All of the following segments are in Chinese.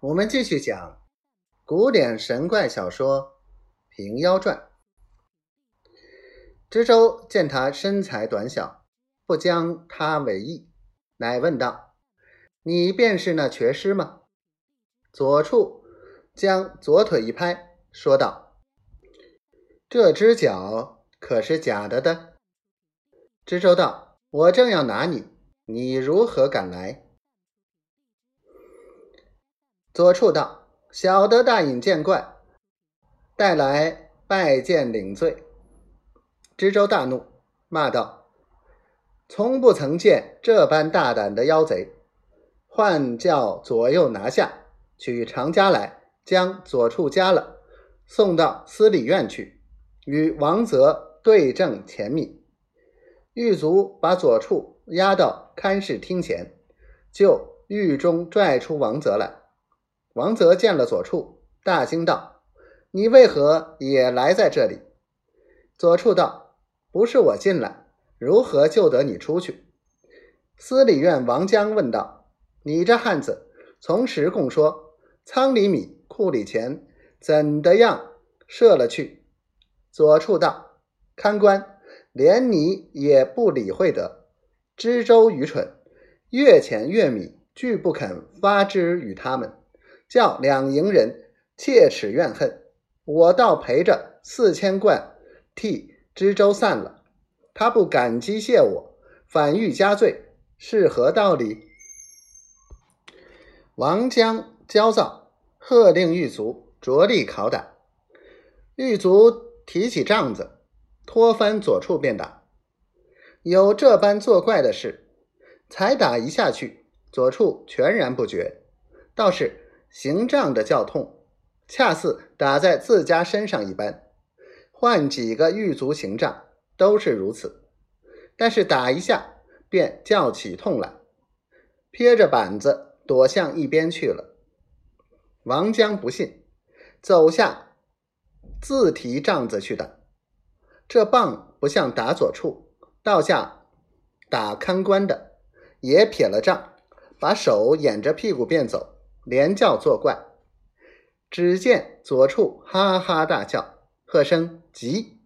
我们继续讲古典神怪小说《平妖传》。知州见他身材短小，不将他为意，乃问道：“你便是那瘸师吗？”左处将左腿一拍，说道：“这只脚可是假的的？”知州道：“我正要拿你，你如何敢来？”左处道：“小的大隐见怪，带来拜见领罪。”知州大怒，骂道：“从不曾见这般大胆的妖贼！唤叫左右拿下，取长家来，将左处夹了，送到司礼院去，与王泽对证前密。”狱卒把左处押到看事厅前，就狱中拽出王泽来。王泽见了左处，大惊道：“你为何也来在这里？”左处道：“不是我进来，如何救得你出去？”司礼院王江问道：“你这汉子从实供说，仓里米，库里钱，怎的样射了去？”左处道：“看官，连你也不理会得，知州愚蠢，越钱越米，拒不肯发之与他们。”叫两营人切齿怨恨，我倒陪着四千贯替知州散了，他不感激谢我，反欲加罪，是何道理？王江焦躁，喝令狱卒着力拷打。狱卒提起杖子，拖翻左处便打。有这般作怪的事，才打一下去，左处全然不觉，倒是。行杖的叫痛，恰似打在自家身上一般。换几个狱卒行杖都是如此，但是打一下便叫起痛来，撇着板子躲向一边去了。王江不信，走下自提杖子去打。这棒不像打左处，倒像打看官的，也撇了杖，把手掩着屁股便走。连叫作怪，只见左处哈哈大笑，喝声急，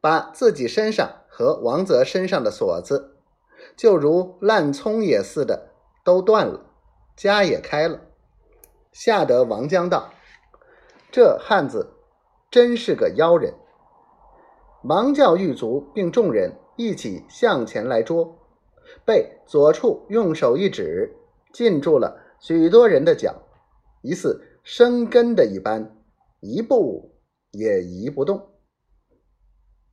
把自己身上和王泽身上的锁子，就如烂葱也似的都断了，家也开了，吓得王江道：“这汉子真是个妖人。”忙叫狱卒并众人一起向前来捉，被左处用手一指，禁住了。许多人的脚疑似生根的一般，一步也移不动。